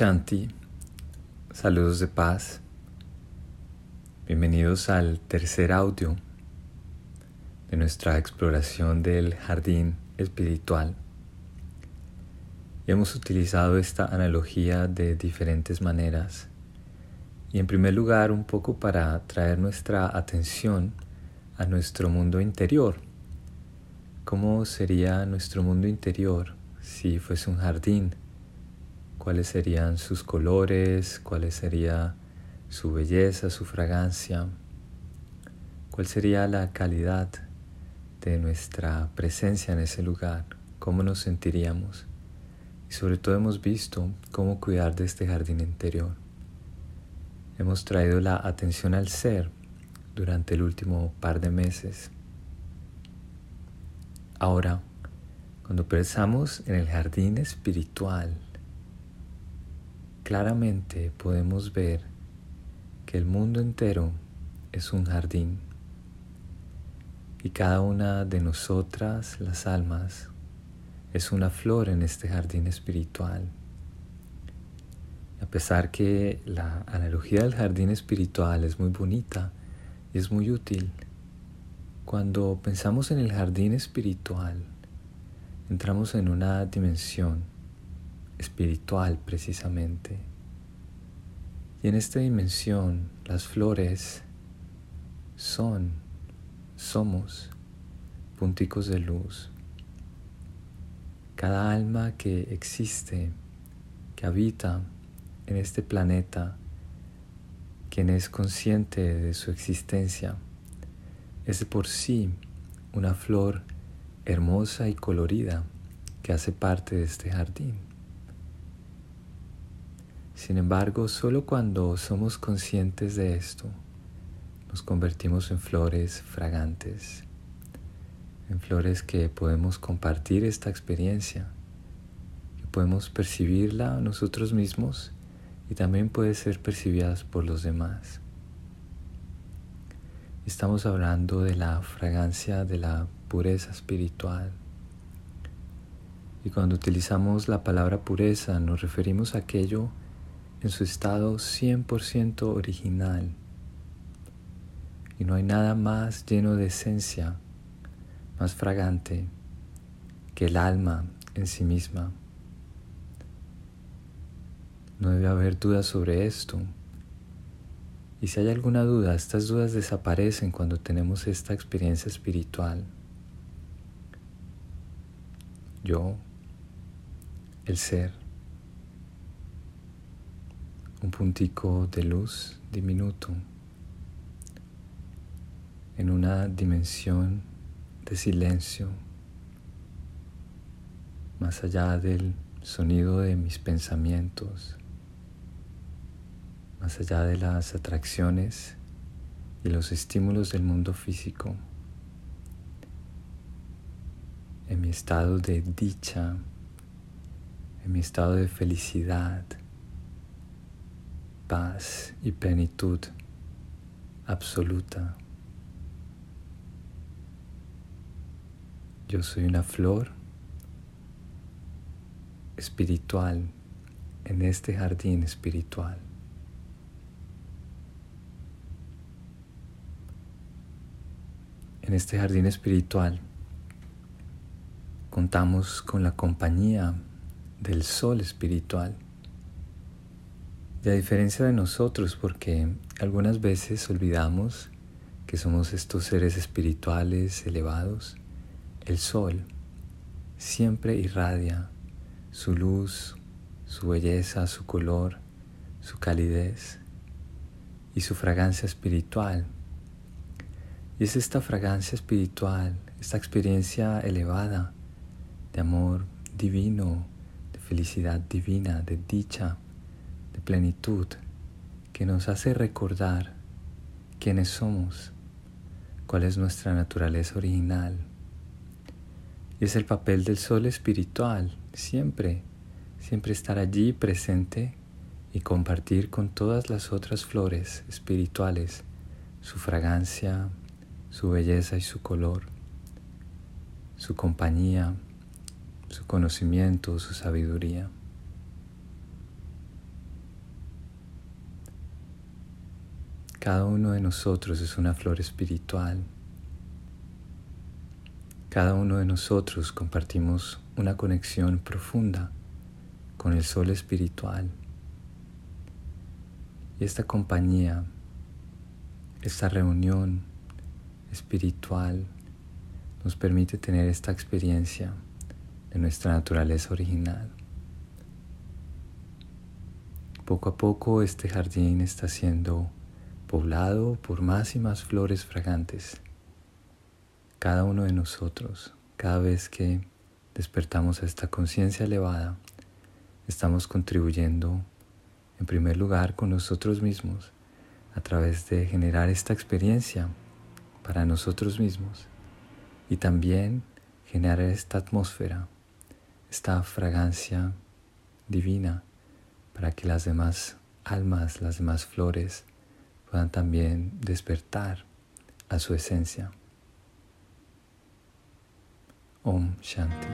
Shanti, saludos de paz. Bienvenidos al tercer audio de nuestra exploración del jardín espiritual. Y hemos utilizado esta analogía de diferentes maneras. Y en primer lugar, un poco para traer nuestra atención a nuestro mundo interior. ¿Cómo sería nuestro mundo interior si fuese un jardín? Cuáles serían sus colores, cuál sería su belleza, su fragancia, cuál sería la calidad de nuestra presencia en ese lugar, cómo nos sentiríamos. Y sobre todo hemos visto cómo cuidar de este jardín interior. Hemos traído la atención al ser durante el último par de meses. Ahora, cuando pensamos en el jardín espiritual, claramente podemos ver que el mundo entero es un jardín y cada una de nosotras, las almas, es una flor en este jardín espiritual. A pesar que la analogía del jardín espiritual es muy bonita y es muy útil, cuando pensamos en el jardín espiritual, entramos en una dimensión espiritual precisamente. Y en esta dimensión las flores son, somos punticos de luz. Cada alma que existe, que habita en este planeta, quien es consciente de su existencia, es por sí una flor hermosa y colorida que hace parte de este jardín. Sin embargo, solo cuando somos conscientes de esto, nos convertimos en flores fragantes, en flores que podemos compartir esta experiencia, que podemos percibirla nosotros mismos y también puede ser percibidas por los demás. Estamos hablando de la fragancia de la pureza espiritual. Y cuando utilizamos la palabra pureza nos referimos a aquello en su estado 100% original. Y no hay nada más lleno de esencia, más fragante que el alma en sí misma. No debe haber dudas sobre esto. Y si hay alguna duda, estas dudas desaparecen cuando tenemos esta experiencia espiritual. Yo, el ser, un puntico de luz diminuto en una dimensión de silencio más allá del sonido de mis pensamientos, más allá de las atracciones y los estímulos del mundo físico, en mi estado de dicha, en mi estado de felicidad, paz y plenitud absoluta. Yo soy una flor espiritual en este jardín espiritual. En este jardín espiritual contamos con la compañía del sol espiritual y a diferencia de nosotros, porque algunas veces olvidamos que somos estos seres espirituales elevados, el sol siempre irradia su luz, su belleza, su color, su calidez y su fragancia espiritual. Y es esta fragancia espiritual, esta experiencia elevada de amor divino, de felicidad divina, de dicha, de plenitud que nos hace recordar quiénes somos, cuál es nuestra naturaleza original. Y es el papel del sol espiritual, siempre, siempre estar allí presente y compartir con todas las otras flores espirituales su fragancia, su belleza y su color, su compañía, su conocimiento, su sabiduría. Cada uno de nosotros es una flor espiritual. Cada uno de nosotros compartimos una conexión profunda con el sol espiritual. Y esta compañía, esta reunión espiritual nos permite tener esta experiencia de nuestra naturaleza original. Poco a poco este jardín está siendo poblado por más y más flores fragantes. Cada uno de nosotros, cada vez que despertamos a esta conciencia elevada, estamos contribuyendo en primer lugar con nosotros mismos a través de generar esta experiencia para nosotros mismos y también generar esta atmósfera, esta fragancia divina para que las demás almas, las demás flores puedan también despertar a su esencia. Om Shanti.